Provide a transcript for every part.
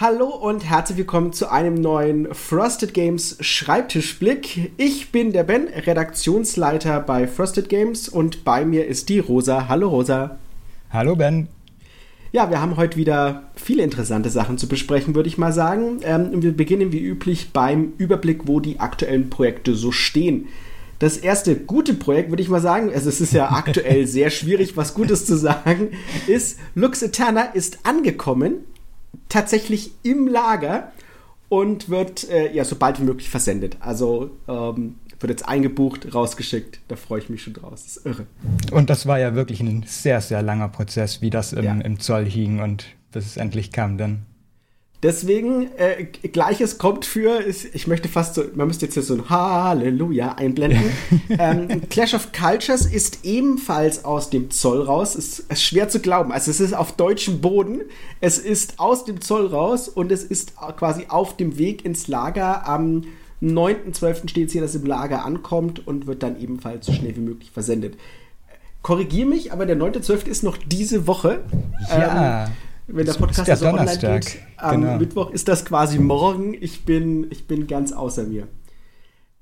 Hallo und herzlich willkommen zu einem neuen Frosted Games Schreibtischblick. Ich bin der Ben, Redaktionsleiter bei Frosted Games und bei mir ist die Rosa. Hallo Rosa. Hallo Ben. Ja, wir haben heute wieder viele interessante Sachen zu besprechen, würde ich mal sagen. Ähm, wir beginnen wie üblich beim Überblick, wo die aktuellen Projekte so stehen. Das erste gute Projekt, würde ich mal sagen, also es ist ja aktuell sehr schwierig, was Gutes zu sagen, ist Lux Eterna ist angekommen tatsächlich im Lager und wird äh, ja so bald wie möglich versendet. Also ähm, wird jetzt eingebucht, rausgeschickt. Da freue ich mich schon draus. Das ist irre. Und das war ja wirklich ein sehr, sehr langer Prozess, wie das im, ja. im Zoll hing und bis es endlich kam dann. Deswegen, äh, gleiches kommt für, ich möchte fast so, man müsste jetzt hier so ein Halleluja einblenden. ähm, Clash of Cultures ist ebenfalls aus dem Zoll raus. Ist, ist schwer zu glauben. Also es ist auf deutschem Boden. Es ist aus dem Zoll raus und es ist quasi auf dem Weg ins Lager. Am 9.12. steht es hier, dass es im Lager ankommt und wird dann ebenfalls so schnell wie möglich versendet. Korrigiere mich, aber der 9.12. ist noch diese Woche. Ja. Ähm, wenn der Podcast der Donnerstag. online geht, am genau. Mittwoch ist das quasi morgen. Ich bin, ich bin ganz außer mir.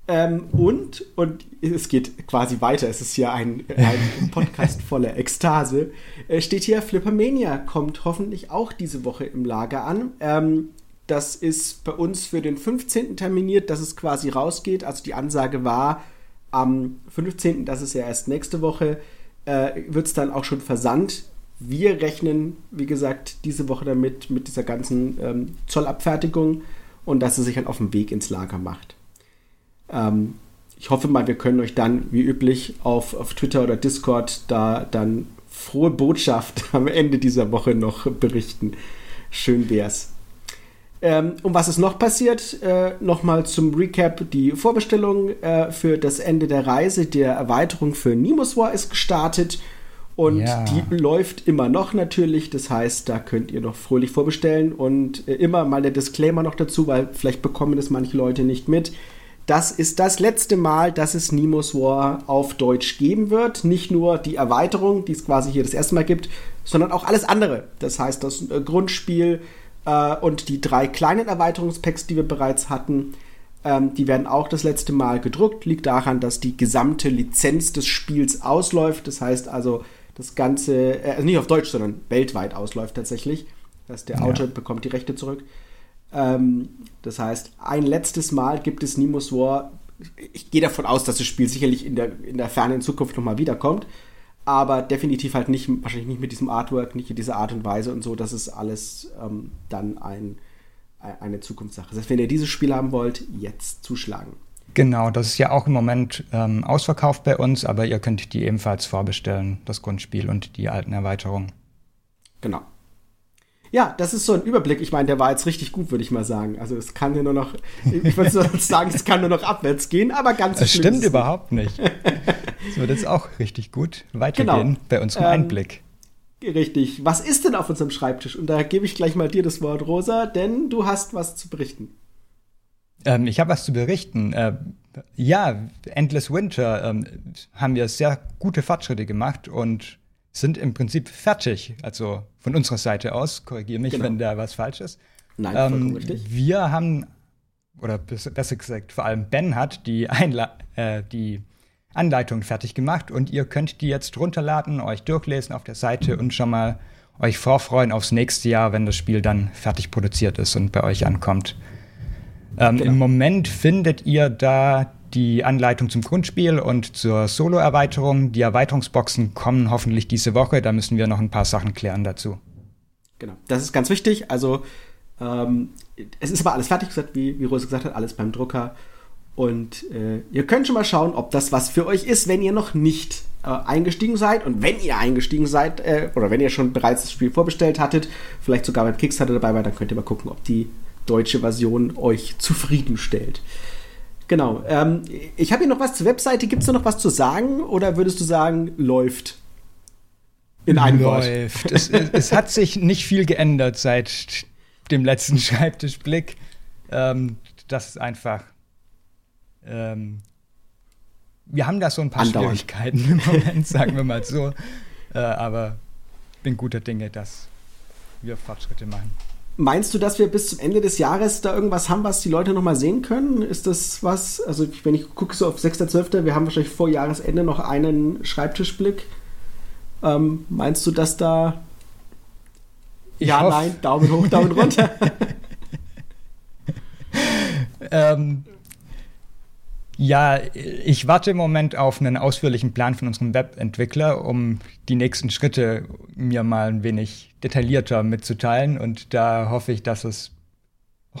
Ähm, und, und es geht quasi weiter, es ist hier ein, ein Podcast voller Ekstase, äh, steht hier, Flippermania kommt hoffentlich auch diese Woche im Lager an. Ähm, das ist bei uns für den 15. terminiert, dass es quasi rausgeht. Also die Ansage war am 15., das ist ja erst nächste Woche, äh, wird es dann auch schon versandt wir rechnen, wie gesagt, diese Woche damit mit dieser ganzen ähm, Zollabfertigung und dass es sich halt auf dem Weg ins Lager macht. Ähm, ich hoffe mal, wir können euch dann, wie üblich, auf, auf Twitter oder Discord da dann frohe Botschaft am Ende dieser Woche noch berichten. Schön wär's. Ähm, und was ist noch passiert? Äh, Nochmal zum Recap: Die Vorbestellung äh, für das Ende der Reise der Erweiterung für Nemo's War ist gestartet. Und ja. die läuft immer noch natürlich. Das heißt, da könnt ihr noch fröhlich vorbestellen. Und äh, immer mal der Disclaimer noch dazu, weil vielleicht bekommen das manche Leute nicht mit. Das ist das letzte Mal, dass es Nemo's War auf Deutsch geben wird. Nicht nur die Erweiterung, die es quasi hier das erste Mal gibt, sondern auch alles andere. Das heißt, das äh, Grundspiel äh, und die drei kleinen Erweiterungspacks, die wir bereits hatten, ähm, die werden auch das letzte Mal gedruckt. Liegt daran, dass die gesamte Lizenz des Spiels ausläuft. Das heißt also, das Ganze, äh, also nicht auf Deutsch, sondern weltweit ausläuft tatsächlich. Das heißt, der Autor ja. bekommt die Rechte zurück. Ähm, das heißt, ein letztes Mal gibt es Nemo's War. Ich gehe davon aus, dass das Spiel sicherlich in der, in der fernen Zukunft nochmal wiederkommt. Aber definitiv halt nicht, wahrscheinlich nicht mit diesem Artwork, nicht in dieser Art und Weise und so. Das ist alles ähm, dann ein, eine Zukunftssache. Das heißt, wenn ihr dieses Spiel haben wollt, jetzt zuschlagen. Genau, das ist ja auch im Moment ähm, ausverkauft bei uns, aber ihr könnt die ebenfalls vorbestellen, das Grundspiel und die alten Erweiterungen. Genau. Ja, das ist so ein Überblick. Ich meine, der war jetzt richtig gut, würde ich mal sagen. Also es kann ja nur noch, ich würde sagen, es kann nur noch abwärts gehen, aber ganz Das stimmt überhaupt nicht. Es wird jetzt auch richtig gut weitergehen genau. bei unserem ähm, Einblick. Richtig. Was ist denn auf unserem Schreibtisch? Und da gebe ich gleich mal dir das Wort, Rosa, denn du hast was zu berichten. Ähm, ich habe was zu berichten. Äh, ja, Endless Winter ähm, haben wir sehr gute Fortschritte gemacht und sind im Prinzip fertig. Also von unserer Seite aus, korrigiere mich, genau. wenn da was falsch ist. Nein, ähm, richtig. Wir haben, oder besser gesagt, vor allem Ben hat die, Einla äh, die Anleitung fertig gemacht und ihr könnt die jetzt runterladen, euch durchlesen auf der Seite und schon mal euch vorfreuen aufs nächste Jahr, wenn das Spiel dann fertig produziert ist und bei euch ankommt. Ähm, genau. Im Moment findet ihr da die Anleitung zum Grundspiel und zur Solo-Erweiterung. Die Erweiterungsboxen kommen hoffentlich diese Woche. Da müssen wir noch ein paar Sachen klären dazu. Genau, das ist ganz wichtig. Also ähm, es ist aber alles fertig gesagt, wie, wie Rose gesagt hat, alles beim Drucker. Und äh, ihr könnt schon mal schauen, ob das was für euch ist, wenn ihr noch nicht äh, eingestiegen seid. Und wenn ihr eingestiegen seid, äh, oder wenn ihr schon bereits das Spiel vorbestellt hattet, vielleicht sogar beim Kickstarter dabei war, dann könnt ihr mal gucken, ob die deutsche Version euch zufriedenstellt. Genau. Ähm, ich habe hier noch was zur Webseite. Gibt es da noch was zu sagen oder würdest du sagen, läuft? In einem läuft. Wort. es, es, hat sich nicht viel geändert seit dem letzten Schreibtischblick. Ähm, das ist einfach. Ähm, wir haben da so ein paar Andauernd. Schwierigkeiten im Moment, sagen wir mal so. Äh, aber bin guter Dinge, dass wir Fortschritte machen. Meinst du, dass wir bis zum Ende des Jahres da irgendwas haben, was die Leute nochmal sehen können? Ist das was? Also, wenn ich gucke so auf 6.12., wir haben wahrscheinlich vor Jahresende noch einen Schreibtischblick. Ähm, meinst du, dass da. Ich ja, hoff- nein, Daumen hoch, Daumen runter. Ähm, ja, ich warte im Moment auf einen ausführlichen Plan von unserem Webentwickler, um die nächsten Schritte mir mal ein wenig detaillierter mitzuteilen. Und da hoffe ich, dass es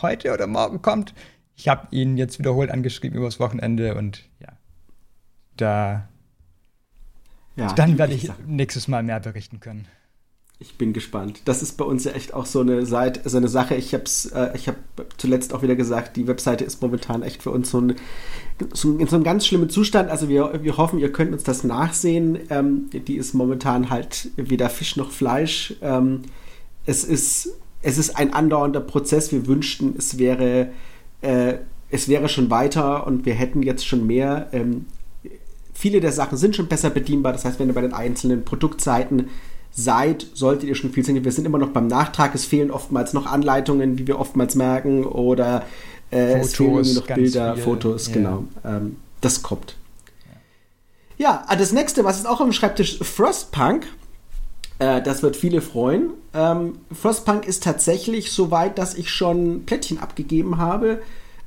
heute oder morgen kommt. Ich habe ihn jetzt wiederholt angeschrieben übers Wochenende und ja, da ja, dann werde ich nächstes Mal mehr berichten können. Ich bin gespannt. Das ist bei uns ja echt auch so eine Seite, so eine Sache. Ich habe äh, habe zuletzt auch wieder gesagt, die Webseite ist momentan echt für uns so ein, so, in so einem ganz schlimmen Zustand. Also wir, wir hoffen, ihr könnt uns das nachsehen. Ähm, die ist momentan halt weder Fisch noch Fleisch. Ähm, es ist, es ist ein andauernder Prozess. Wir wünschten, es wäre, äh, es wäre schon weiter und wir hätten jetzt schon mehr. Ähm, viele der Sachen sind schon besser bedienbar. Das heißt, wenn ihr bei den einzelnen Produktseiten seid, solltet ihr schon viel sehen. Wir sind immer noch beim Nachtrag. Es fehlen oftmals noch Anleitungen, wie wir oftmals merken, oder äh, es fehlen Fotos, noch Bilder, viel, Fotos, ja. genau. Ähm, das kommt. Ja, ah, das nächste, was ist auch am Schreibtisch, Frostpunk. Äh, das wird viele freuen. Ähm, Frostpunk ist tatsächlich so weit, dass ich schon Plättchen abgegeben habe,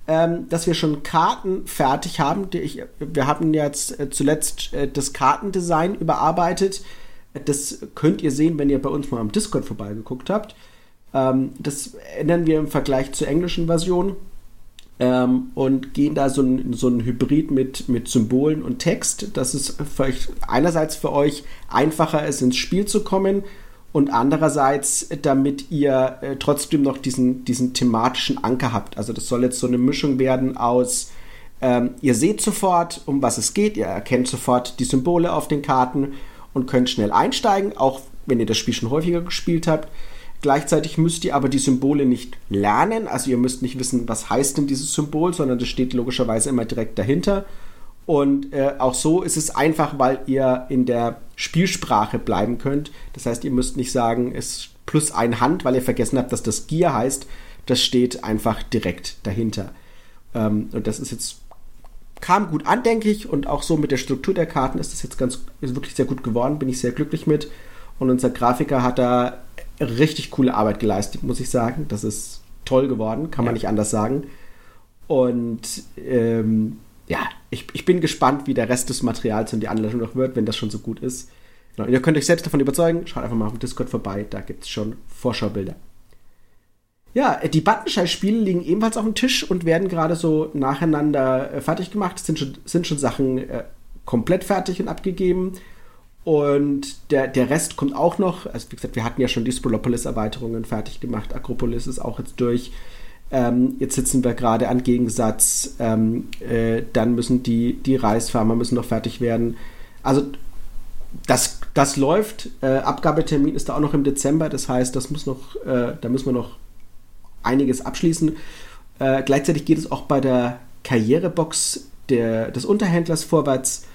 ähm, dass wir schon Karten fertig haben. Ich, wir haben jetzt äh, zuletzt äh, das Kartendesign überarbeitet. Das könnt ihr sehen, wenn ihr bei uns mal am Discord vorbeigeguckt habt. Ähm, das ändern wir im Vergleich zur englischen Version ähm, und gehen da so ein, so ein Hybrid mit, mit Symbolen und Text, dass es euch, einerseits für euch einfacher ist, ins Spiel zu kommen und andererseits, damit ihr äh, trotzdem noch diesen, diesen thematischen Anker habt. Also das soll jetzt so eine Mischung werden aus, ähm, ihr seht sofort, um was es geht, ihr erkennt sofort die Symbole auf den Karten und könnt schnell einsteigen, auch wenn ihr das Spiel schon häufiger gespielt habt. Gleichzeitig müsst ihr aber die Symbole nicht lernen, also ihr müsst nicht wissen, was heißt denn dieses Symbol, sondern das steht logischerweise immer direkt dahinter. Und äh, auch so ist es einfach, weil ihr in der Spielsprache bleiben könnt. Das heißt, ihr müsst nicht sagen, es ist plus ein Hand, weil ihr vergessen habt, dass das Gier heißt. Das steht einfach direkt dahinter. Ähm, und das ist jetzt kam gut an, denke ich. Und auch so mit der Struktur der Karten ist das jetzt ganz, ist wirklich sehr gut geworden. Bin ich sehr glücklich mit. Und unser Grafiker hat da richtig coole Arbeit geleistet, muss ich sagen. Das ist toll geworden, kann man Ja. nicht anders sagen. Und ähm, ja, ich, ich bin gespannt, wie der Rest des Materials und die Anleitung noch wird, wenn das schon so gut ist. Genau. Und ihr könnt euch selbst davon überzeugen. Schaut einfach mal auf dem Discord vorbei, da gibt es schon Vorschaubilder. Ja, die Buttonschei-Spiele liegen ebenfalls auf dem Tisch und werden gerade so nacheinander äh, fertig gemacht. Es sind schon, sind schon Sachen äh, komplett fertig und abgegeben. Und der, der Rest kommt auch noch. Also, wie gesagt, wir hatten ja schon die Spolopolis-Erweiterungen fertig gemacht. Akropolis ist auch jetzt durch. Ähm, jetzt sitzen wir gerade an Gegensatz. Ähm, äh, dann müssen die, die Reisfarmer müssen noch fertig werden. Also, das, das läuft. Äh, Abgabetermin ist da auch noch im Dezember. Das heißt, das muss noch, äh, da müssen wir noch einiges abschließen. Äh, gleichzeitig geht es auch bei der Karrierebox der, des Unterhändlers vorwärts.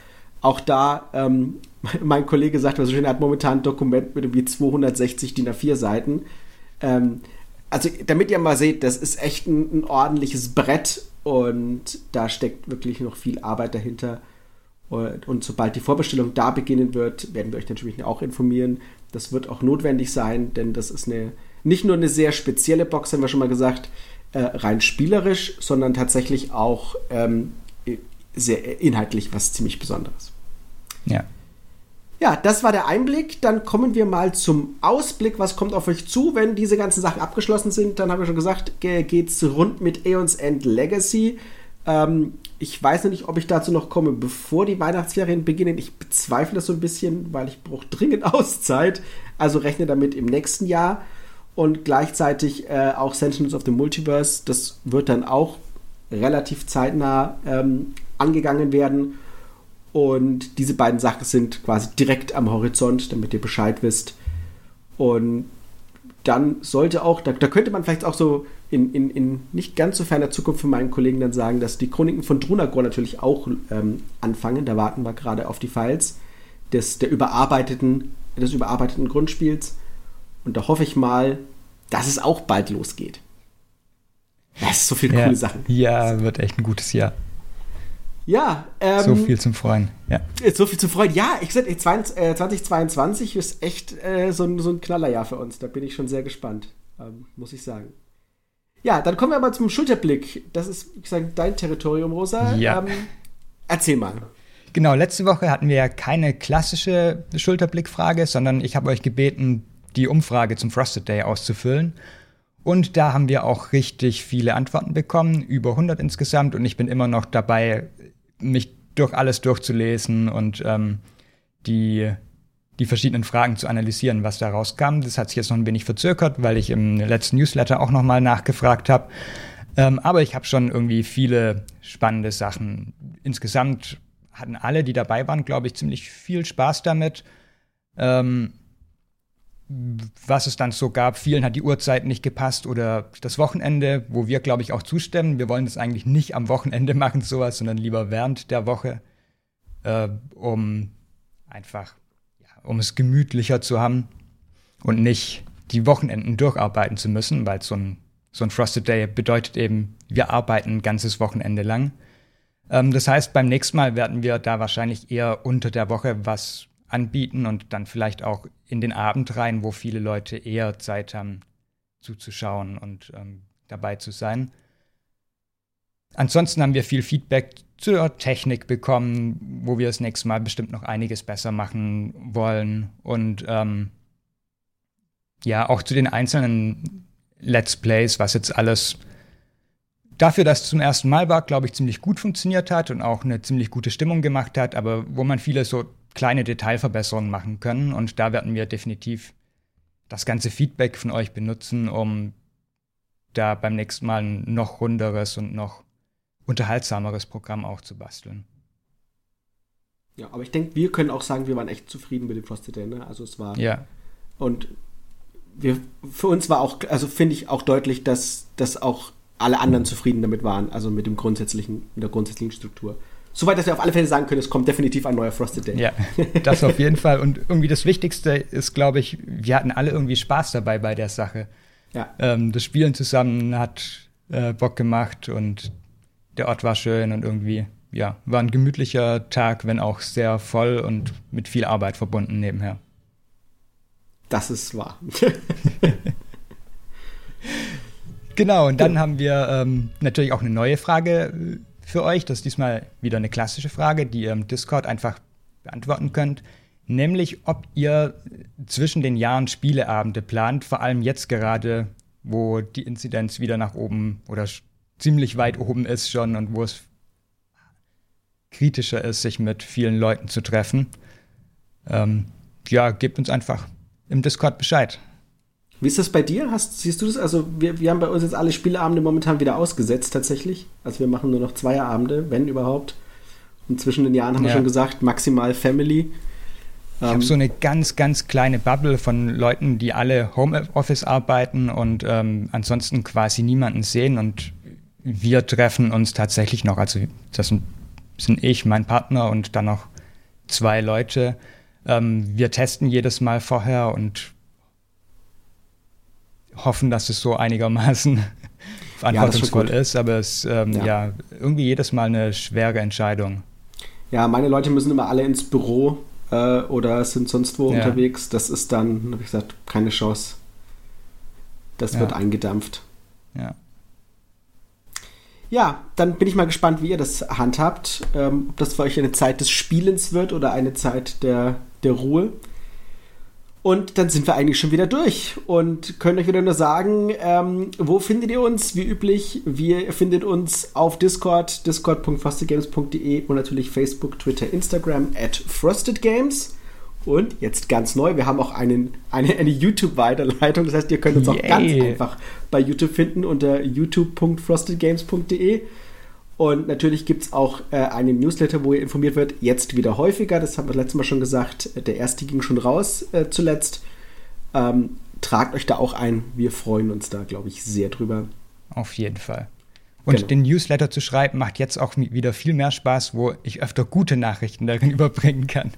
Auch da, ähm, mein Kollege sagt, was so schön, er hat momentan ein Dokument mit irgendwie 260 DIN A4 Seiten. Ähm, also, damit ihr mal seht, das ist echt ein, ein ordentliches Brett und da steckt wirklich noch viel Arbeit dahinter. Und, und sobald die Vorbestellung da beginnen wird, werden wir euch natürlich auch informieren. Das wird auch notwendig sein, denn das ist eine nicht nur eine sehr spezielle Box, haben wir schon mal gesagt, äh, rein spielerisch, sondern tatsächlich auch ähm, sehr inhaltlich was ziemlich Besonderes. Ja. Ja, das war der Einblick. Dann kommen wir mal zum Ausblick. Was kommt auf euch zu, wenn diese ganzen Sachen abgeschlossen sind? Dann habe ich schon gesagt, ge geht's rund mit Aeons End Legacy. Ähm, ich weiß noch nicht, ob ich dazu noch komme, bevor die Weihnachtsferien beginnen. Ich bezweifle das so ein bisschen, weil ich brauche dringend Auszeit. Also rechne damit im nächsten Jahr. Und gleichzeitig äh, auch Sentinels of the Multiverse. Das wird dann auch relativ zeitnah ähm, angegangen werden. Und diese beiden Sachen sind quasi direkt am Horizont, damit ihr Bescheid wisst. Und dann sollte auch, da, da könnte man vielleicht auch so in, in, in nicht ganz so ferner Zukunft für meinen Kollegen dann sagen, dass die Chroniken von Drunagor natürlich auch ähm, anfangen. Da warten wir gerade auf die Files des, der überarbeiteten, des überarbeiteten Grundspiels. Und da hoffe ich mal, dass es auch bald losgeht. Das ist so viele ja, coole Sachen. Ja, wird echt ein gutes Jahr. Ja, ähm, so viel zum Freuen. Ja. So viel zum Freuen. Ja, ich gesagt, 2022 äh, ist echt äh, so, ein, so ein Knallerjahr für uns. Da bin ich schon sehr gespannt, ähm, muss ich sagen. Ja, dann kommen wir aber zum Schulterblick. Das ist, wie gesagt, dein Territorium, Rosa. Ja. Ähm, erzähl mal. Genau, letzte Woche hatten wir ja keine klassische Schulterblickfrage, sondern ich habe euch gebeten, die Umfrage zum Frosted Day auszufüllen. Und da haben wir auch richtig viele Antworten bekommen, über 100 insgesamt. Und ich bin immer noch dabei, mich durch alles durchzulesen und ähm, die, die verschiedenen Fragen zu analysieren, was da rauskam. Das hat sich jetzt noch ein wenig verzögert, weil ich im letzten Newsletter auch nochmal nachgefragt habe. Ähm, aber ich habe schon irgendwie viele spannende Sachen. Insgesamt hatten alle, die dabei waren, glaube ich, ziemlich viel Spaß damit. Ähm, was es dann so gab. Vielen hat die Uhrzeit nicht gepasst oder das Wochenende, wo wir, glaube ich, auch zustimmen. Wir wollen das eigentlich nicht am Wochenende machen, sowas, sondern lieber während der Woche, äh, um einfach, ja, um es gemütlicher zu haben und nicht die Wochenenden durcharbeiten zu müssen, weil so ein, so ein Frosted Day bedeutet eben, wir arbeiten ein ganzes Wochenende lang. Ähm, das heißt, beim nächsten Mal werden wir da wahrscheinlich eher unter der Woche was anbieten und dann vielleicht auch in den Abend rein, wo viele Leute eher Zeit haben zuzuschauen und ähm, dabei zu sein. Ansonsten haben wir viel Feedback zur Technik bekommen, wo wir das nächste Mal bestimmt noch einiges besser machen wollen. Und ähm, ja, auch zu den einzelnen Let's Plays, was jetzt alles dafür, dass es zum ersten Mal war, glaube ich, ziemlich gut funktioniert hat und auch eine ziemlich gute Stimmung gemacht hat, aber wo man viele so kleine Detailverbesserungen machen können. Und da werden wir definitiv das ganze Feedback von euch benutzen, um da beim nächsten Mal ein noch runderes und noch unterhaltsameres Programm auch zu basteln. Ja, aber ich denke, wir können auch sagen, wir waren echt zufrieden mit dem Frosted Day. Ne? Also es war. Ja. Und wir, für uns war auch, also finde ich auch deutlich, dass, dass auch alle anderen zufrieden damit waren, also mit dem grundsätzlichen, mit der grundsätzlichen Struktur. Soweit, dass wir auf alle Fälle sagen können, es kommt definitiv ein neuer Frosted Day. Ja, das auf jeden Fall. Und irgendwie das Wichtigste ist, glaube ich, wir hatten alle irgendwie Spaß dabei bei der Sache. Ja. Ähm, das Spielen zusammen hat äh, Bock gemacht und der Ort war schön und irgendwie, ja, war ein gemütlicher Tag, wenn auch sehr voll und mit viel Arbeit verbunden nebenher. Das ist wahr. genau, und dann ja. haben wir ähm, natürlich auch eine neue Frage für euch. Das ist diesmal wieder eine klassische Frage, die ihr im Discord einfach beantworten könnt. Nämlich, ob ihr zwischen den Jahren Spieleabende plant, vor allem jetzt gerade, wo die Inzidenz wieder nach oben oder ziemlich weit oben ist schon und wo es kritischer ist, sich mit vielen Leuten zu treffen. Ähm, ja, gebt uns einfach im Discord Bescheid. Wie ist das bei dir? Hast, siehst du das? Also, wir, wir haben bei uns jetzt alle Spieleabende momentan wieder ausgesetzt, tatsächlich. Also, wir machen nur noch Zweierabende, wenn überhaupt. Und zwischen den Jahren haben ja. wir schon gesagt, maximal Family. Ich ähm, habe so eine ganz, ganz kleine Bubble von Leuten, die alle Homeoffice arbeiten und ähm, ansonsten quasi niemanden sehen. Und wir treffen uns tatsächlich noch. Also, das sind, sind ich, mein Partner und dann noch zwei Leute. Ähm, wir testen jedes Mal vorher und hoffen, dass es so einigermaßen verantwortungsvoll ja, ist, aber es ähm, ja. ja. irgendwie jedes Mal eine schwere Entscheidung. Ja, meine Leute müssen immer alle ins Büro äh, oder sind sonst wo ja. unterwegs. Das ist dann, habe ich gesagt, keine Chance. Das wird eingedampft. Ja. Ja, dann bin ich mal gespannt, wie ihr das handhabt. Ähm, ob das für euch eine Zeit des Spielens wird oder eine Zeit der, der Ruhe. Und dann sind wir eigentlich schon wieder durch und können euch wieder nur sagen, ähm, wo findet ihr uns? Wie üblich, wir findet uns auf Discord, discord.frostedgames.de und natürlich Facebook, Twitter, Instagram at frostedgames. Und jetzt ganz neu, wir haben auch einen, eine, eine YouTube-Weiterleitung. Das heißt, ihr könnt uns auch Yay. ganz einfach bei YouTube finden unter youtube.frostedgames.de. Und natürlich gibt es auch äh, einen Newsletter, wo ihr informiert wird, jetzt wieder häufiger. Das haben wir letztes Mal schon gesagt. Der erste ging schon raus äh, zuletzt. Ähm, tragt euch da auch ein. Wir freuen uns da, glaube ich, sehr drüber. Auf jeden Fall. Und genau. den Newsletter zu schreiben macht jetzt auch wieder viel mehr Spaß, wo ich öfter gute Nachrichten darin überbringen kann.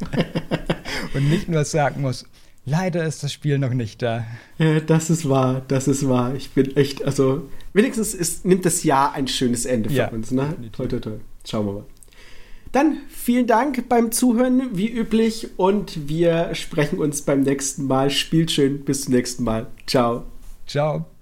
Und nicht nur sagen muss, leider ist das Spiel noch nicht da. Ja, das ist wahr, das ist wahr. Ich bin echt, also wenigstens ist, nimmt das Jahr ein schönes Ende für Ja, uns, ne? definitiv. Toll, toll, toll. Schauen wir mal. Dann vielen Dank beim Zuhören, wie üblich, und wir sprechen uns beim nächsten Mal. Spielt schön, bis zum nächsten Mal. Ciao. Ciao.